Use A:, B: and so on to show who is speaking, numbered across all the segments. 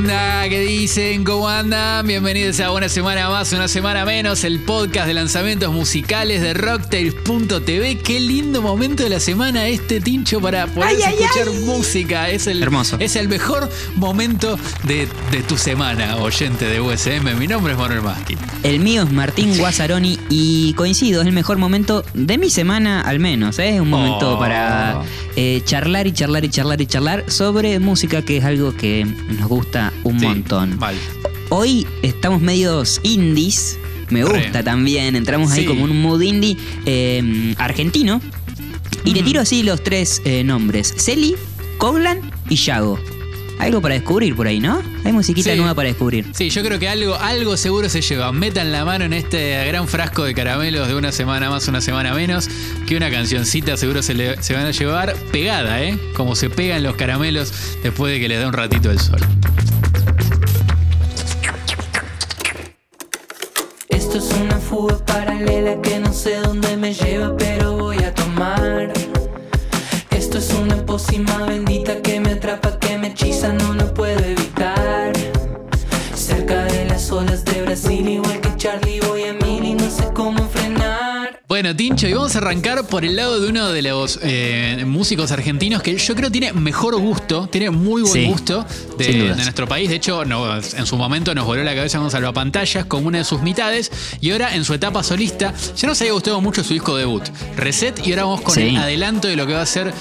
A: onda? ¿Qué dicen? ¿Cómo andan? Bienvenidos a una semana más, una semana menos, el podcast de lanzamientos musicales de Rocktails.tv. Qué lindo momento de la semana este, Tincho, para poder escuchar música. Es el,
B: Hermoso.
A: Es el mejor momento de, de tu semana, oyente de USM. Mi nombre es Manuel Maschi.
B: El mío es Martín Guazzaroni y coincido, es el mejor momento de mi semana al menos. ¿eh? Es un momento
A: Oh.
B: para eh, charlar y charlar y charlar y charlar sobre música que es algo que nos gusta un
A: Sí,
B: montón.
A: Mal.
B: Hoy estamos medios indies. Me
A: Re.
B: gusta también. Entramos ahí como un mood indie eh, argentino. Y le
A: Ujú.
B: tiro así los tres eh, nombres: Celi, Coglan y Yago. Algo para descubrir por ahí, ¿no? Hay musiquita
A: Sí.
B: nueva para descubrir.
A: Sí, yo creo que algo, algo seguro se lleva. Metan la mano en este gran frasco de caramelos de una semana más, una semana menos, que una cancioncita seguro se, le- se van a llevar pegada, ¿eh? Como se pegan los caramelos después de que les da un ratito el sol.
C: Esto es una fuga paralela que no sé dónde me lleva, pero voy a tomar. Esto es una pócima bendita que me atrapa, que me hechiza, no
A: Bueno, Tincho, y vamos a arrancar por el lado de uno de los eh, músicos argentinos que yo creo tiene mejor gusto, tiene muy buen
B: Sí,
A: gusto de, nuestro país. De hecho, no, en su momento nos voló la cabeza con Salvapantallas como una de sus mitades. Y ahora en su etapa solista, ya nos había gustado mucho su disco debut, Reset, y ahora vamos con
B: Sí.
A: el adelanto de lo que va a ser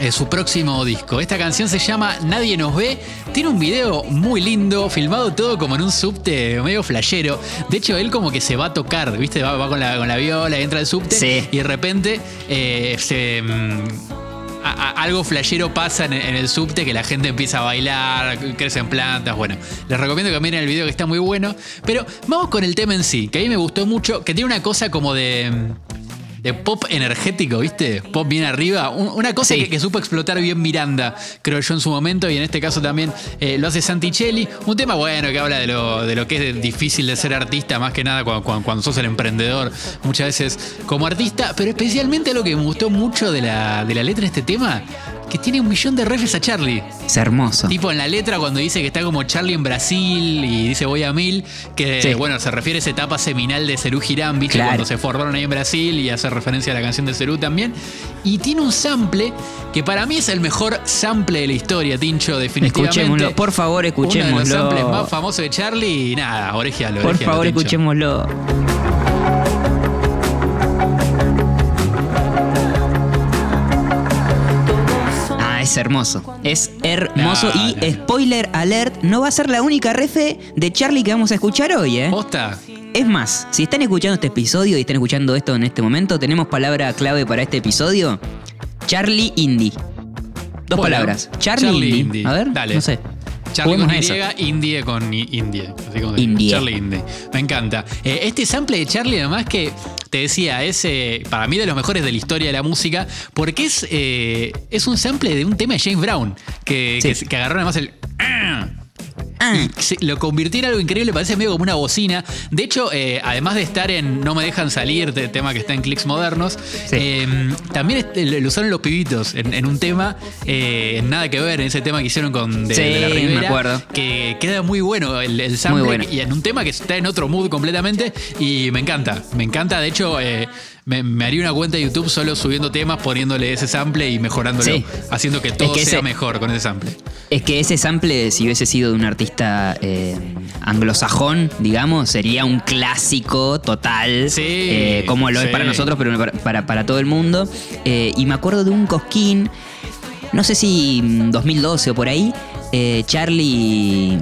A: eh, su próximo disco. Esta canción se llama Nadie nos ve. Tiene un video muy lindo, filmado todo como en un subte medio flashero. De hecho, él como que se va a tocar, ¿viste? Va, va con, la, con la viola, entra al subte
B: Sí.
A: y de repente eh, se... mm, a- a- algo flashero pasa en, en el subte que la gente empieza a bailar, crecen plantas, bueno. Les recomiendo que miren el video que está muy bueno. Pero vamos con el tema en sí, que a mí me gustó mucho, que tiene una cosa como de... de pop energético, ¿viste? Pop bien arriba. Un- una cosa
B: Sí.
A: que, que supo explotar bien Miranda, creo yo, en su momento, y en este caso también eh, lo hace Santicelli. Un tema bueno que habla de lo, de lo que es difícil de ser artista, más que nada cuando, cuando- cuando sos el emprendedor, muchas veces como artista, pero especialmente lo que me gustó mucho de la, de la letra de este tema, que tiene un millón de refes a Charlie.
B: Es hermoso.
A: Tipo en la letra cuando dice que está como Charlie en Brasil y dice voy a mil, que
B: Sí.
A: bueno, se refiere a esa etapa seminal de Cerú Girán, ¿viste?
B: Claro.
A: Cuando se formaron ahí en Brasil y hace referencia a la canción de Cerú también. Y tiene un sample que para mí es el mejor sample de la historia, Tincho, definitivamente.
B: Escuchémoslo, por favor,
A: Uno de los
B: escuchémoslo.
A: samples más famosos de Charlie y nada, orejialo.
B: Por favor,
A: Tincho.
B: escuchémoslo. Es hermoso. Es hermoso.
A: No,
B: y
A: no,
B: spoiler alert, no va a ser la única refe de Charlie que vamos a escuchar hoy, ¿eh?
A: ¿Posta?
B: Es más, si están escuchando este episodio y están escuchando esto en este momento, tenemos palabra clave para este episodio. Charlie Indie. Dos
A: Bueno,
B: palabras. Charlie,
A: Charlie
B: Indie.
A: Indie.
B: A ver,
A: Dale.
B: no sé.
A: Charlie con
B: Juguemos a
A: Y,
B: eso.
A: Indie con Indie. Así como
B: Indie.
A: Charlie Indie. Me encanta. Eh, este sample de Charlie, además que te decía, es eh, para mí de los mejores de la historia de la música, porque es, eh, es un sample de un tema de James Brown, que,
B: Sí.
A: que, que agarró además el...
B: Ah,
A: lo convirtió en algo increíble, parece medio como una bocina. De hecho, eh, además de estar en No me dejan salir, de tema que está en clics modernos,
B: Sí.
A: eh, también este, lo usaron los pibitos en, en un tema, eh, nada que ver, en ese tema que hicieron con de,
B: Sí,
A: de la
B: me
A: Rivera,
B: acuerdo.
A: que queda muy bueno el, el sample
B: bueno.
A: y en un tema que está en otro mood completamente y me encanta, me encanta. De hecho, eh, me, me haría una cuenta de YouTube solo subiendo temas, poniéndole ese sample y mejorándolo,
B: Sí.
A: haciendo que todo
B: que
A: sea
B: ese-
A: mejor con ese sample.
B: Es que ese sample, si hubiese sido de un artista eh, anglosajón, digamos, sería un clásico total.
A: Sí,
B: eh, como lo
A: sí.
B: es para nosotros, pero para, para- para todo el mundo. Eh, y me acuerdo de un cosquín, no sé si mm, 2012 o por ahí, Charlie.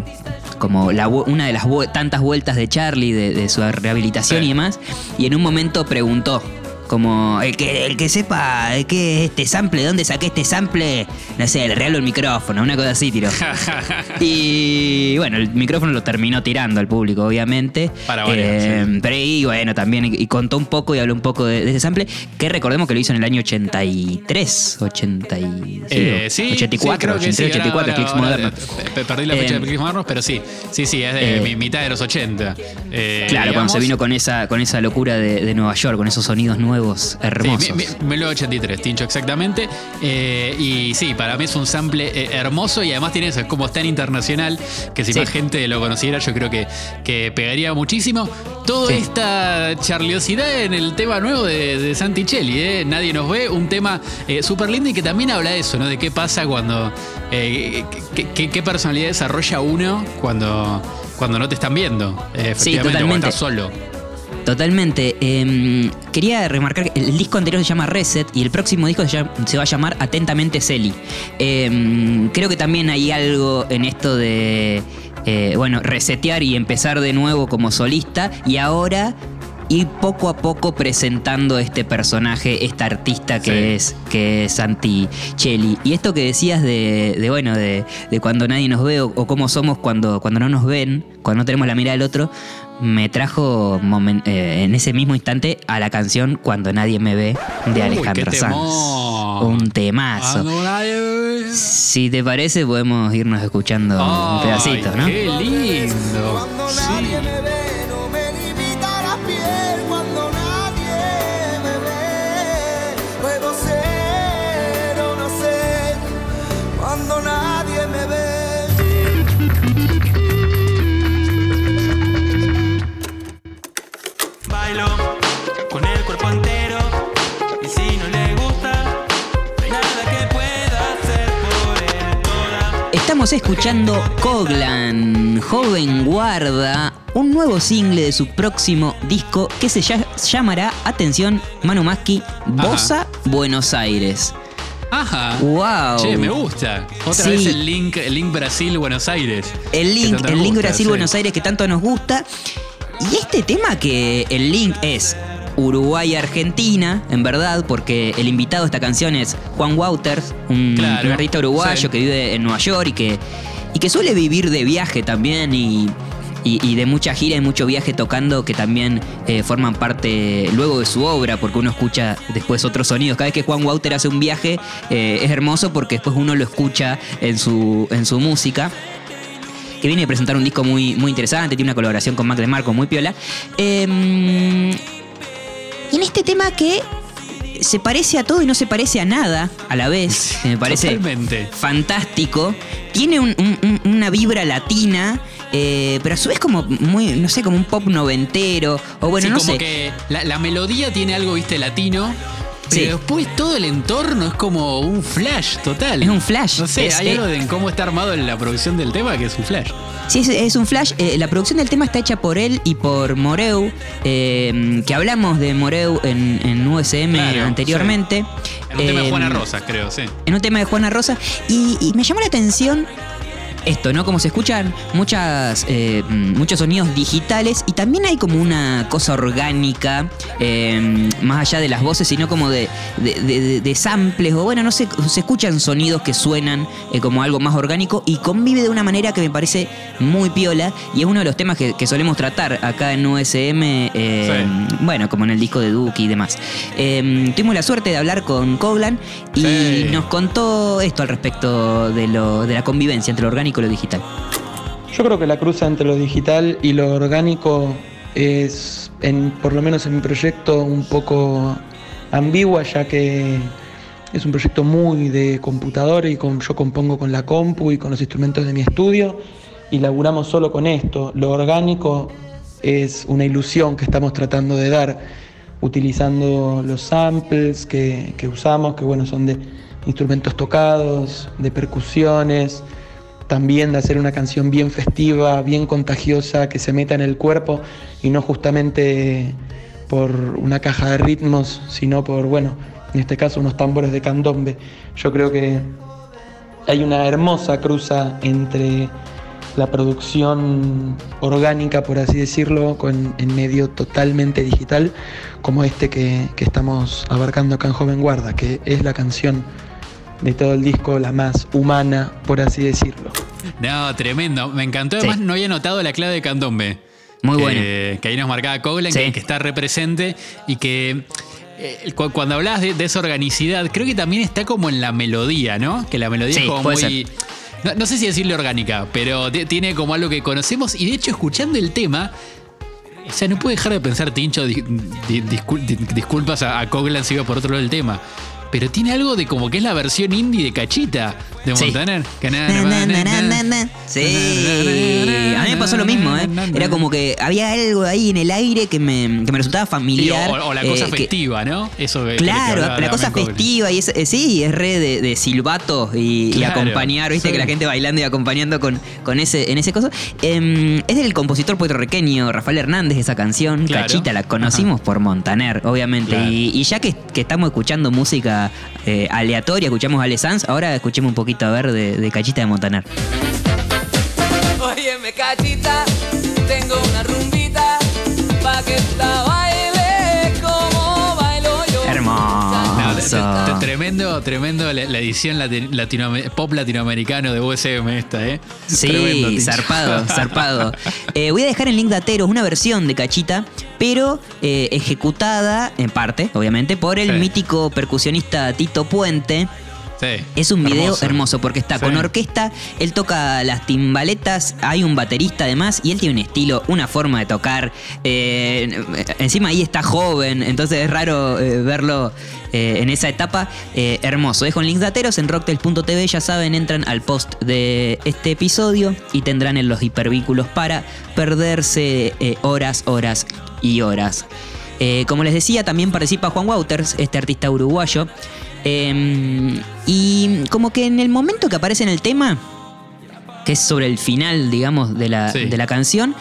B: Como la una de las tantas vueltas de Charlie, de, de su rehabilitación
A: Sí.
B: y demás, y en un momento preguntó, como el que, el que sepa eh, qué es este sample, de dónde saqué este sample, no sé, le regalo el micrófono, una cosa así tiró. y bueno, el micrófono lo terminó tirando al público, obviamente.
A: Para variar, sí.
B: Pero y bueno, también, y, contó un poco y habló un poco de, de ese sample, que recordemos que lo hizo en el año 83, 80 y,
A: Eh, sí,
B: 84,
A: sí, creo que sí.
B: 83, 84,
A: Ahora-
B: modernos.
A: ahora, Perdí la fecha
B: Eh,
A: de clics modernos, pero sí. Sí, sí, es de
B: eh,
A: mi- mitad de los 80. Eh,
B: Claro, cuando se vino con esa, con esa locura de, de Nueva York, con esos sonidos nuevos. Nuevos, hermosos.
A: Sí, mi- mi- 1983, Tincho, exactamente. Eh, y sí, para mí es un sample eh, hermoso y además tiene eso, es como tan internacional que si
B: Sí.
A: más gente lo conociera, yo creo que, que pegaría muchísimo. Toda
B: Sí.
A: esta charliosidad en el tema nuevo de, de Santicelli, ¿eh? Nadie nos ve, un tema eh, súper lindo y que también habla de eso, ¿no? De qué pasa cuando. qué, personalidad desarrolla uno cuando, cuando no te están viendo. Efectivamente, cuando estás solo.
B: Totalmente. Eh, quería remarcar que el disco anterior se llama Reset y el próximo disco se, llama- se va a llamar Atentamente Celi. Eh, creo que también hay algo en esto de, eh, bueno, resetear y empezar de nuevo como solista y ahora ir poco a poco presentando este personaje, esta artista que
A: Sí.
B: es que es Santi Cheli. Y esto que decías de, de, bueno, de, de cuando nadie nos ve o, o cómo somos cuando, cuando no nos ven, cuando no tenemos la mirada del otro, me trajo eh, en ese mismo instante a la canción Cuando nadie me ve de Alejandro Sanz. Un temazo.
A: Cuando nadie me ve.
B: Si te parece, podemos irnos escuchando un pedacito, ¿no?
A: Qué lindo.
D: Cuando
A: Sí.
B: Estamos escuchando Coglan, joven guarda, un nuevo single de su próximo disco que se llamará, atención, Manu Maski, Bosa Buenos Aires.
A: Ajá.
B: ¡Wow!
A: Che, me gusta. Otra
B: Sí.
A: vez el link, el link Brasil-Buenos Aires.
B: El link, el link
A: gusta,
B: Brasil-Buenos
A: sí.
B: Aires que tanto nos gusta. Y este tema que el link es Uruguay-Argentina, en verdad, porque el invitado de esta canción es Juan Wouters, un,
A: Claro,
B: artista uruguayo
A: sí.
B: que vive en Nueva York y que, y que suele vivir de viaje también y, y- y de mucha gira y mucho viaje tocando que también eh, forman parte luego de su obra, porque uno escucha después otros sonidos. Cada vez que Juan Wouter hace un viaje eh, es hermoso porque después uno lo escucha en su, en su música que viene a presentar un disco muy, muy interesante, tiene una colaboración con Mac DeMarco muy piola. Eh, y en este tema que se parece a todo y no se parece a nada a la vez, que me parece
A: Totalmente.
B: fantástico, tiene un- un- un- una vibra latina. eh, pero a su vez como muy, no sé, como un pop noventero, o bueno,
A: sí,
B: no
A: como
B: sé.
A: que la, la melodía tiene algo, viste, latino. Pero
B: Sí.
A: después todo el entorno es como un flash total.
B: Es un flash.
A: No sé,
B: Es,
A: hay
B: eh,
A: algo de en cómo está armado la producción del tema que es un flash.
B: Sí, es, es un flash. Eh, la producción del tema está hecha por él y por Moreu, eh, que hablamos de Moreu en, en USM
A: Claro,
B: anteriormente.
A: En un tema de Juana Rosas, creo, sí.
B: En un tema de Juana Rosa. Y, y me llamó la atención esto, ¿no? Como se escuchan muchas, eh, muchos sonidos digitales también hay como una cosa orgánica, eh, más allá de las voces, sino como de, de, de- de samples, o bueno, no sé, se escuchan sonidos que suenan eh, como algo más orgánico y convive de una manera que me parece muy piola y es uno de los temas que, que solemos tratar acá en USM, eh, bueno, como en el disco de Duke y demás. Eh, tuvimos la suerte de hablar con Coglan y
A: Sí.
B: nos contó esto al respecto de, lo, de la convivencia entre lo orgánico y lo digital.
E: Yo creo que la cruza entre lo digital y lo orgánico es, en, por lo menos en mi proyecto, un poco ambigua, ya que es un proyecto muy de computadora y yo compongo con la compu y con los instrumentos de mi estudio y laburamos solo con esto. Lo orgánico es una ilusión que estamos tratando de dar utilizando los samples que, que usamos, que bueno, son de instrumentos tocados, de percusiones, también de hacer una canción bien festiva, bien contagiosa, que se meta en el cuerpo y no justamente por una caja de ritmos, sino por, bueno, en este caso unos tambores de candombe. Yo creo que hay una hermosa cruza entre la producción orgánica, por así decirlo, con, en medio totalmente digital, como este que, que estamos abarcando acá en Joven Guarda, que es la canción de todo el disco, la más humana, por así decirlo.
A: No, tremendo. Me encantó.
B: Sí.
A: Además, no había notado la clave de candombe.
B: Muy
A: que,
B: bueno.
A: Que ahí nos marcaba Coglan,
B: Sí.
A: que, que está represente y que. eh, cu- cuando hablabas de, de esa organicidad, creo que también está como en la melodía, ¿no? Que la melodía
B: Sí,
A: es como muy. No, no sé si decirle orgánica, pero ti- tiene como algo que conocemos. Y de hecho, escuchando el tema, O sea, no puede dejar de pensar, Tincho, di- di- discul- di- disculpas a, a Coglan si iba por otro lado del tema. Pero tiene algo de como que es la versión indie de Cachita de. Montaner.
B: Sí, a mí me pasó lo mismo, ¿eh? Era como que había algo ahí en el aire que me, que me resultaba
A: Sí,
B: familiar.
A: o, o la cosa
B: eh, que-
A: festiva, ¿no? Eso que
B: Claro,
A: hablaba
B: la cosa festiva y es, eh, sí, es re de, de silbato y, acompañar, viste
A: sí.
B: que la gente bailando y acompañando con, con ese, en ese coso. Em, es del compositor puertorriqueño Rafael Hernández esa canción,
A: Claro.
B: Cachita, la conocimos por Montaner, obviamente.
A: Claro.
B: Y, y ya que, que estamos escuchando música eh, aleatoria, escuchamos Ale Sanz, ahora escuchemos un poquito a ver de, Cachita de Montaner.
C: Óyeme, cachita, tengo una rumbita pa' que
A: Tremendo, tremendo la, la edición pop latinoamericano de USM esta, ¿eh?
B: Sí, zarpado, zarpado. Eh, voy a dejar en link dateros una versión de Cachita, pero eh, ejecutada en parte, obviamente, por el
A: Sí.
B: mítico percusionista Tito Puente.
A: Sí,
B: Es un video
A: hermoso.
B: hermoso porque está
A: Sí.
B: con orquesta, él toca las timbaletas, hay un baterista además y él tiene un estilo, una forma de tocar. eh, encima ahí está joven, entonces es raro eh, verlo eh, en esa etapa. Eh, hermoso. Dejo en links dateros en rocktel.tv, ya saben, entran al post de este episodio y tendrán en los hipervínculos para perderse eh, horas, horas y horas. Como les decía, también participa Juan Wouters, este artista uruguayo. Eh, y como que en el momento que aparece en el tema, que es sobre el final, digamos, de la,
A: Sí.
B: de la canción,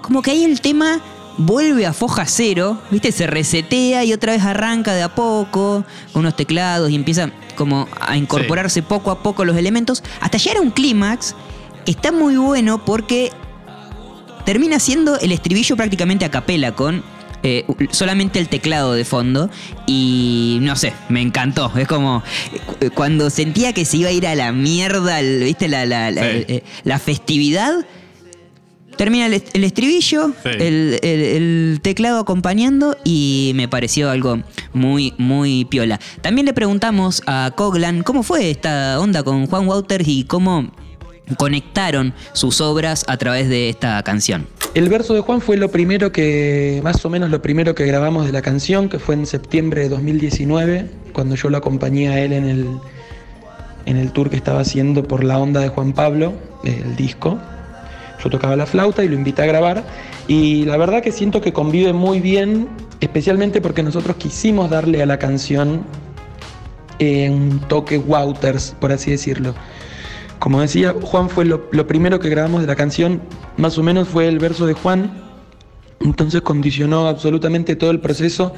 B: como que ahí el tema vuelve a foja cero, ¿viste? Se resetea y otra vez arranca de a poco, con unos teclados y empieza como a incorporarse poco a poco los elementos, hasta llegar a un clímax que está muy bueno porque termina siendo el estribillo prácticamente a capela con eh, solamente el teclado de fondo y no sé, me encantó. Es como cuando sentía que se iba a ir a la mierda, el- ¿viste? La, la- la-
A: Sí.
B: eh, la festividad. Termina el, est- el estribillo,
A: Sí.
B: el, el- el teclado acompañando y me pareció algo muy, muy piola. También le preguntamos a Coglan cómo fue esta onda con Juan Wouters y cómo conectaron sus obras a través de esta canción.
E: El verso de Juan fue lo primero que, más o menos lo primero que grabamos de la canción, que fue en septiembre de 2019, cuando yo lo acompañé a él en el, en el tour que estaba haciendo por la onda de Juan Pablo, el disco. Yo tocaba la flauta y lo invité a grabar. Y la verdad que siento que convive muy bien, especialmente porque nosotros quisimos darle a la canción eh, un toque Wouters, por así decirlo. Como decía, Juan fue lo, primero que grabamos de la canción, más o menos fue el verso de Juan, entonces condicionó absolutamente todo el proceso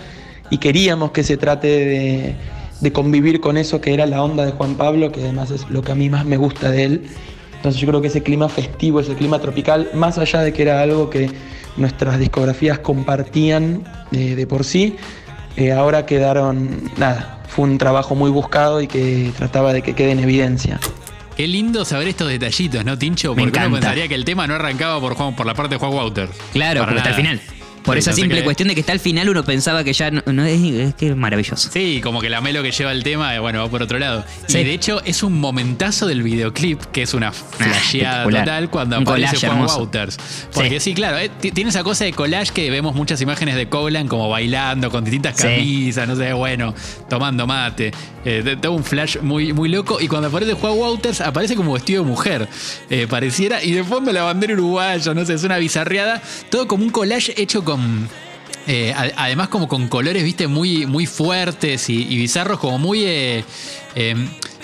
E: y queríamos que se trate de, de convivir con eso que era la onda de Juan Pablo, que además es lo que a mí más me gusta de él. Entonces yo creo que ese clima festivo, ese clima tropical, más allá de que era algo que nuestras discografías compartían eh, de por sí, eh, ahora quedaron, nada, fue un trabajo muy buscado y que trataba de que quede en evidencia.
A: Qué lindo saber estos detallitos, ¿no, Tincho?
B: Me
A: Porque uno
B: encanta.
A: pensaría que el tema no arrancaba por, Juan- por la parte de Juan Wouters.
B: Claro, está al
A: nada.
B: final. Por
A: Sí,
B: esa simple cuestión de que está al final, uno pensaba que ya no, no es, es que es maravilloso.
A: Sí, como que la melo que lleva el tema, eh, bueno, va por otro lado.
B: Sí.
A: Y de hecho es un momentazo del videoclip, que es una flasheada
B: espectacular.
A: total cuando
B: Un
A: aparece Juan
B: hermoso.
A: Wouters. Porque sí, claro, eh, ti- tiene esa cosa de collage que vemos muchas imágenes de Coglan como bailando con distintas camisas, no sé, bueno, tomando mate. Eh, todo un flash muy, muy loco. Y cuando aparece Juan Wouters, aparece como vestido de mujer. eh, pareciera. Y de fondo la bandera uruguaya, no sé, es una bizarreada. Todo como un collage hecho con. Eh, a- además como con colores, viste, muy, muy fuertes y, y bizarros, como muy... eh, eh,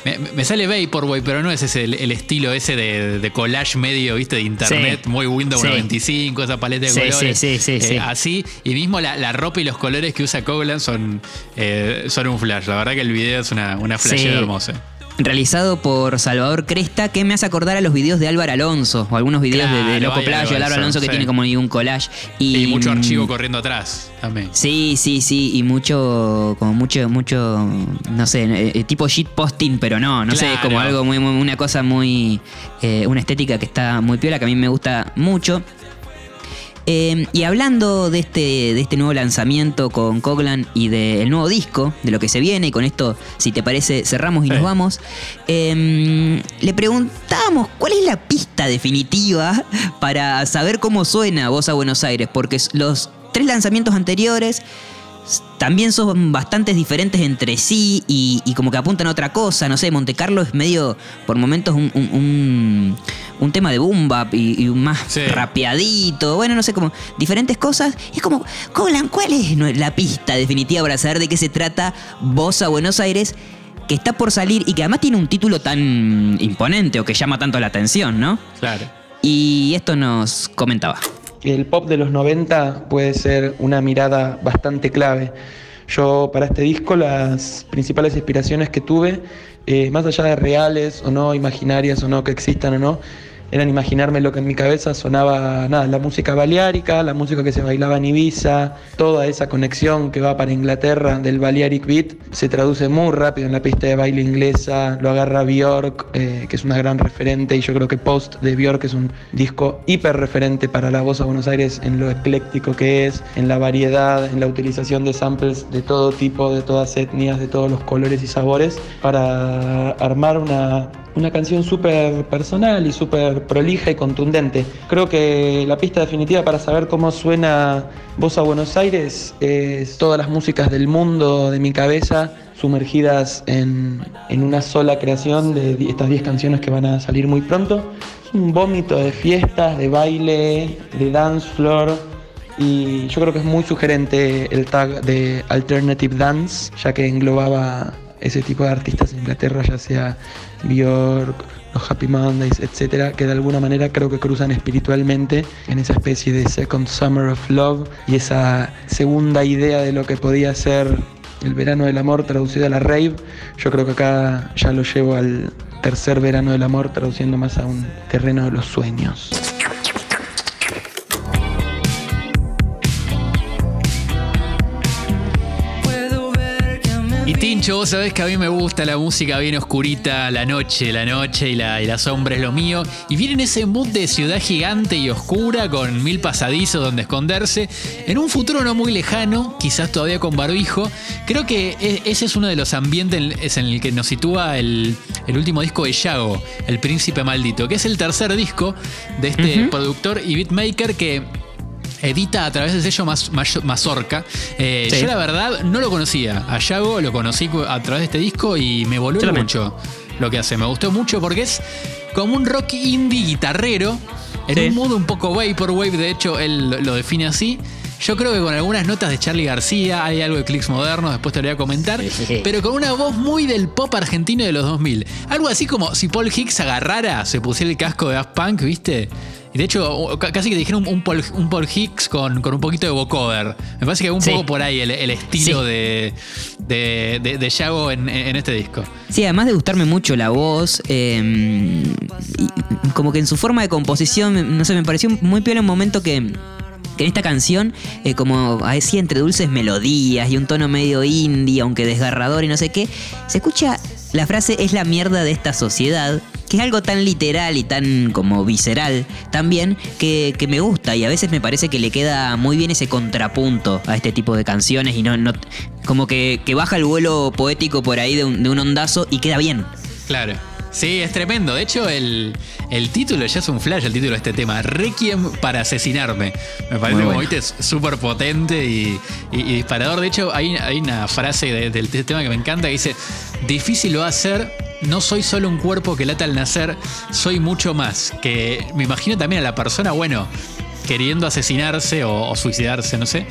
A: me, me sale Vaporwave, pero no es ese el, el estilo ese de, de collage medio, viste, de internet,
B: Sí.
A: muy Windows
B: Sí.
A: 95, esa paleta de
B: Sí,
A: colores.
B: sí, sí, sí,
A: Eh,
B: sí.
A: Así, y mismo la, la ropa y los colores que usa Coglan son, eh, son un flash. La verdad que el video es una, una
B: Sí.
A: flashera hermosa.
B: Realizado por Salvador Cresta, que me hace acordar a los videos de Álvaro Alonso, o algunos videos de- de, Loco
A: de
B: Álvaro Alonso que
A: sí.
B: tiene como un collage. Y,
A: Y mucho
B: mm,
A: archivo corriendo atrás también.
B: Sí, sí, sí, y mucho, como mucho, mucho, no sé, eh, tipo shitposting, pero no, no sé, como algo muy, muy- una cosa muy, eh, una estética que está muy piola, que a mí me gusta mucho. Eh, y hablando de este, de este nuevo lanzamiento con Coglan y del nuevo disco, de lo que se viene, y con esto, si te parece, cerramos y nos vamos, eh, le preguntábamos cuál es la pista definitiva para saber cómo suena Voz a Buenos Aires, porque los tres lanzamientos anteriores también son bastante diferentes entre sí y, y como que apuntan a otra cosa. No sé, Monte Carlo es medio, por momentos, un, un- un- un tema de boom bap y, y más
A: Sí.
B: rapeadito. Bueno, no sé, como diferentes cosas. Es como, Colan, ¿cuál es la pista definitiva para saber de qué se trata Voz a Buenos Aires? Que está por salir y que además tiene un título tan imponente o que llama tanto la atención, ¿no?
A: Claro.
B: Y esto nos comentaba.
E: El pop de los 90 puede ser una mirada bastante clave. Yo para este disco las principales inspiraciones que tuve, eh, más allá de reales o no, imaginarias o no, que existan o no, eran imaginarme lo que en mi cabeza sonaba, nada, la música baleárica, la música que se bailaba en Ibiza, toda esa conexión que va para Inglaterra del Balearic Beat, se traduce muy rápido en la pista de baile inglesa, lo agarra Björk, eh, que es una gran referente, y yo creo que Post de Björk es un disco hiper referente para la voz a Buenos Aires en lo ecléctico que es, en la variedad, en la utilización de samples de todo tipo, de todas etnias, de todos los colores y sabores, para armar una, una canción súper personal y súper prolija y contundente. Creo que la pista definitiva para saber cómo suena Voz a Buenos Aires es todas las músicas del mundo de mi cabeza sumergidas en, en una sola creación de estas 10 canciones que van a salir muy pronto. Es un vómito de fiestas, de baile, de dance floor. Y yo creo que es muy sugerente el tag de Alternative Dance, ya que englobaba ese tipo de artistas en Inglaterra, ya sea Björk, los Happy Mondays, etcétera, que de alguna manera creo que cruzan espiritualmente en esa especie de Second Summer of Love y esa segunda idea de lo que podía ser el verano del amor traducido a la rave. Yo creo que acá ya lo llevo al tercer verano del amor, traduciendo más a un terreno de los sueños.
A: Tincho, vos sabés que a mí me gusta la música bien oscurita, la noche, la noche y la, y la sombra es lo mío. Y viene en ese mood de ciudad gigante y oscura con mil pasadizos donde esconderse. En un futuro no muy lejano, quizás todavía con barbijo, creo que e- ese es uno de los ambientes en- el que nos sitúa el, el último disco de Yago, El Príncipe Maldito, que es el tercer disco de este productor y beatmaker que edita a través del sello Mas- Mas- Mazorca. Eh,
B: Sí.
A: Yo la verdad no lo conocía. A Yago lo conocí a través de este disco y me
B: Yo también.
A: mucho lo que hace. Me gustó mucho porque es como un rock indie guitarrero. En
B: Sí.
A: un modo un poco vaporwave, de hecho él lo- lo define así. Yo creo que con algunas notas de Charlie García, hay algo de clics modernos, después te lo voy a comentar,
B: Sí.
A: pero con una voz muy del pop argentino de los 2000. Algo así como si Paul Hicks agarrara, se pusiera el casco de Daft Punk, ¿viste? Y de hecho, casi que dijeron un, un Paul, un Paul Hicks con, con un poquito de vocoder. Me parece que un
B: Sí.
A: poco por ahí el, el estilo
B: Sí.
A: de, de, de, de Yago en, en este disco.
B: Sí, además de gustarme mucho la voz, eh, y como que en su forma de composición, no sé, me pareció muy piola un momento que, que en esta canción, eh, como así entre dulces melodías y un tono medio indie, aunque desgarrador y no sé qué, se escucha la frase es la mierda de esta sociedad, que es algo tan literal y tan como visceral también, que, que me gusta y a veces me parece que le queda muy bien ese contrapunto a este tipo de canciones y no, no como que, que baja el vuelo poético por ahí de un, de un ondazo y queda bien.
A: Claro. Sí, es tremendo. De hecho, el, el título ya es un flash, el título de este tema. Requiem para asesinarme. Me parece
B: Muy
A: como,
B: bueno.
A: viste, es súper potente y, y- y disparador. De hecho, hay, hay una frase de- del tema que me encanta que dice, difícil lo va a ser, no soy solo un cuerpo que lata al nacer, soy mucho más. Que me imagino también a la persona, bueno, queriendo asesinarse o, o suicidarse, no sé.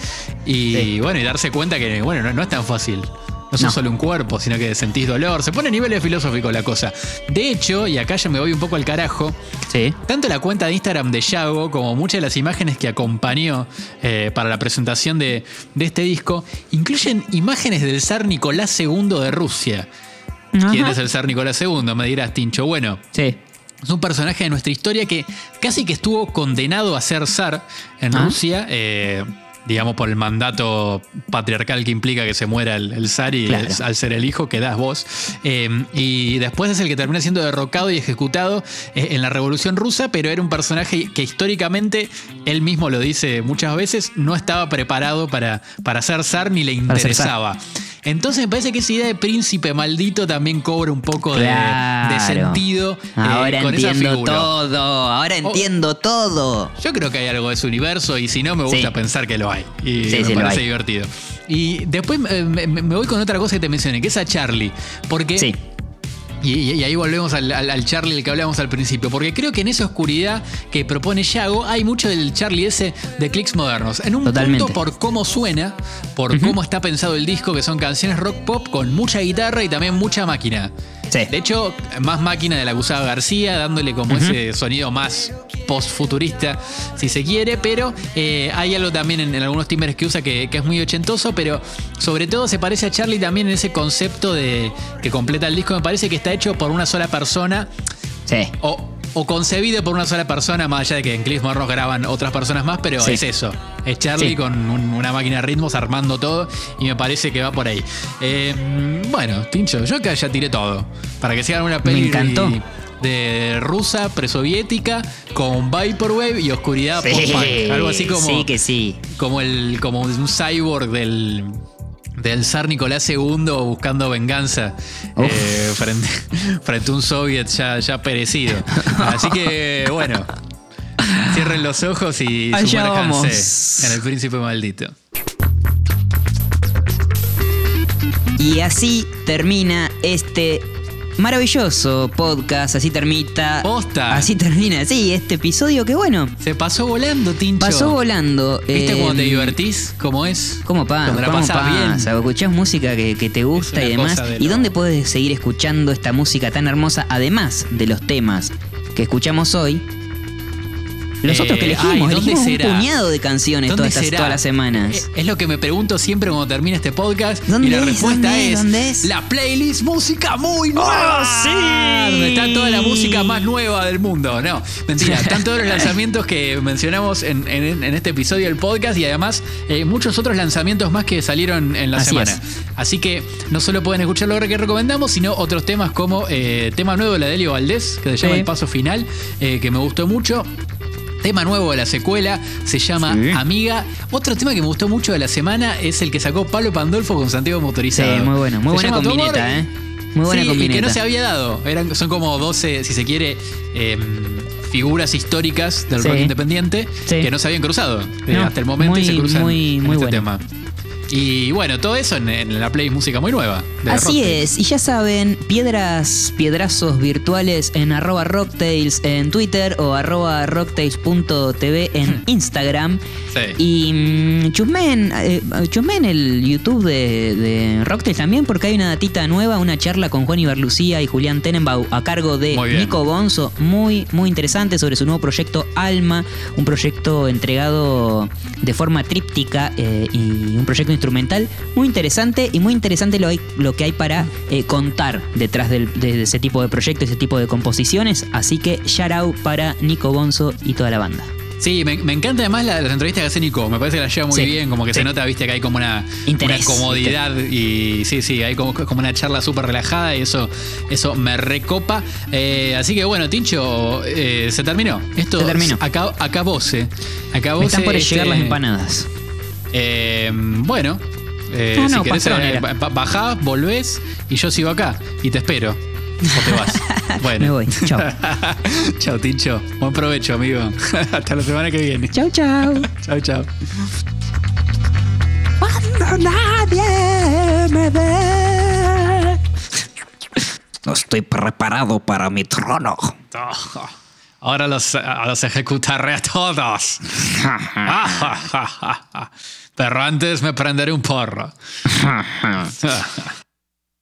A: Y
B: Sí.
A: bueno, y darse cuenta que, bueno, no, no es tan fácil. No sos
B: No.
A: solo un cuerpo, sino que sentís dolor. Se pone a niveles filosóficos la cosa. De hecho, y acá ya me voy un poco al carajo,
B: Sí.
A: tanto la cuenta de Instagram de Yago como muchas de las imágenes que acompañó eh, para la presentación de, de este disco incluyen imágenes del zar Nicolás II de Rusia. ¿Quién es el zar Nicolás II? Me dirás, Tincho. Bueno,
B: Sí.
A: es un personaje de nuestra historia que casi que estuvo condenado a ser zar en
B: Ah.
A: Rusia. eh, digamos, por el mandato patriarcal que implica que se muera el, el zar y
B: Claro.
A: al ser el hijo quedás vos. Eh, y después es el que termina siendo derrocado y ejecutado eh, en la Revolución Rusa, pero era un personaje que históricamente, él mismo lo dice muchas veces, no estaba preparado para, para ser zar ni le interesaba. Entonces me parece que esa idea de príncipe maldito también cobra un poco de- sentido. eh,
B: Ahora
A: con esa
B: entiendo
A: figura.
B: todo. Ahora
A: Oh.
B: entiendo todo.
A: Yo creo que hay algo de ese universo y si no me gusta
B: Sí.
A: pensar que lo hay. Y
B: Sí,
A: me
B: sí,
A: parece divertido. Y después eh, me, me- me voy con otra cosa que te mencioné, que es a Charlie. Porque
B: Sí.
A: Y, ahí volvemos al, al- al Charlie del que hablábamos al principio, porque creo que en esa oscuridad que propone Yago hay mucho del Charlie ese de clics modernos. En un
B: Totalmente.
A: punto por cómo suena, por cómo está pensado el disco, que son canciones rock pop con mucha guitarra y también mucha máquina.
B: Sí.
A: De hecho, más máquina de la que usaba García, dándole como ese sonido más post-futurista, si se quiere, pero eh, hay algo también en, en algunos timbres que usa que, que es muy ochentoso, pero sobre todo se parece a Charlie también en ese concepto de que completa el disco, me parece que está hecho por una sola persona
B: Sí.
A: o, o concebido por una sola persona, más allá de que en Cliff Morros graban otras personas más, pero
B: Sí.
A: es eso. Es Charlie
B: Sí.
A: con un- una máquina de ritmos armando todo y me parece que va por ahí. Eh, bueno, Tincho, yo acá ya tiré todo. Para que sigan una peli
B: encantó.
A: de rusa, presoviética, con Vaporwave y oscuridad post-punk. Algo así como,
B: Sí, que sí.
A: como, el, como un cyborg del, del zar Nicolás II buscando venganza eh, frente, frente a un soviet ya, ya perecido. Así que, bueno, cierren los ojos y
B: vamos.
A: en el príncipe maldito.
B: Y así termina este maravilloso podcast. Así termina.
A: Posta.
B: Así termina, sí, este episodio que bueno.
A: Se pasó volando, Tincho.
B: Pasó volando.
A: ¿Viste
B: eh,
A: cuando te divertís? ¿Cómo es?
B: ¿Cómo pasa? ¿Cómo
A: pasás bien.
B: pasa? Escuchás música que, que te gusta y demás.
A: de
B: ¿Y dónde puedes seguir escuchando esta música tan hermosa? Además de los temas que escuchamos hoy. Los
A: Eh,
B: que elegimos,
A: ay, ¿dónde
B: elegimos un puñado de canciones
A: ¿Dónde
B: todas, estas- todas las semanas.
A: Eh, Es lo que me pregunto siempre cuando termina este podcast.
B: ¿Dónde
A: y la
B: es?
A: respuesta
B: ¿Dónde es? ¿Dónde es?
A: la playlist música muy nueva.
B: sí!
A: Donde está toda la música más nueva del mundo. No, mentira. Están todos los lanzamientos que mencionamos en, en- en este episodio del podcast y además eh, muchos otros lanzamientos más que salieron en la
B: Así
A: semana.
B: es.
A: Así que no solo pueden escuchar lo que recomendamos, sino otros temas como eh, tema nuevo de la Delio Valdés, que se llama. El Paso Final, eh, que me gustó mucho. Tema nuevo de la secuela se llama
B: Sí.
A: Amiga. Otro tema que me gustó mucho de la semana es el que sacó Pablo Pandolfo con Santiago
B: Sí,
A: Motorizado.
B: muy bueno. Muy
A: Se
B: buena combineta. ¿eh? Muy buena
A: Sí,
B: combineta.
A: Y que no se había dado. Eran, son como 12, si se quiere, eh, figuras históricas del
B: Sí.
A: rock independiente
B: Sí.
A: que no se habían cruzado eh, hasta el momento y
B: muy,
A: se cruzan
B: muy,
A: en
B: muy
A: este
B: bueno.
A: tema. Y bueno, todo eso en, en la play música muy nueva. de
B: Así es, y ya saben, piedras, piedrazos virtuales en arroba rocktails en Twitter o arroba rocktails.tv en Instagram.
A: Sí.
B: Y mm, chusmen, eh, chusmen el YouTube de, de Rocktails también porque hay una datita nueva, una charla con Juan Ibarlucía y Julián Tenenbaum a cargo de. Nico Bonzo, muy, muy interesante sobre su nuevo proyecto Alma, un proyecto entregado de forma tríptica eh, y un proyecto instrumental muy interesante y muy interesante lo, hay- lo que hay para eh, contar detrás del- de ese tipo de proyectos, ese tipo de composiciones. Así que shout out para Nico Bonzo y toda la banda.
A: Sí, me, me encanta además la- las entrevistas que hace Nico. Me parece que la lleva muy
B: Sí,
A: bien, como que
B: sí.
A: se nota, viste, que hay como una,
B: Interés,
A: una comodidad y sí, sí, hay como, como una charla súper relajada y eso, eso me recopa. Eh, así que bueno, Tincho, eh, se terminó. Esto
B: Se terminó.
A: Acá, acabóse. Acabóse.
B: Me están por
A: este,
B: llegar las empanadas.
A: Eh, bueno, eh,
B: No,
A: si
B: no,
A: querés, eh, volvés y yo sigo acá y te espero. O te vas. Bueno.
B: Me voy. Chao.
A: chao, Tincho. Buen provecho, amigo. Hasta la semana que viene.
B: chau, chau.
A: Chao, chao.
B: Cuando nadie me ve. No estoy preparado para mi trono.
A: Ahora los, los ejecutaré a todos. Pero antes me prenderé un porro.